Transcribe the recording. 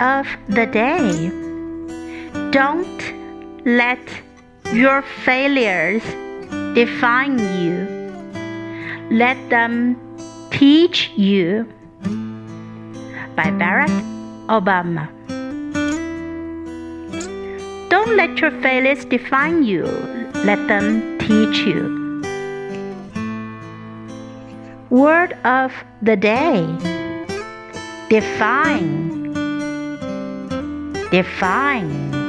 of the day Don't let your failures define you, let them teach you. By Barack Obama. Don't let your failures define you, let them teach you. Word of the day Define. Define.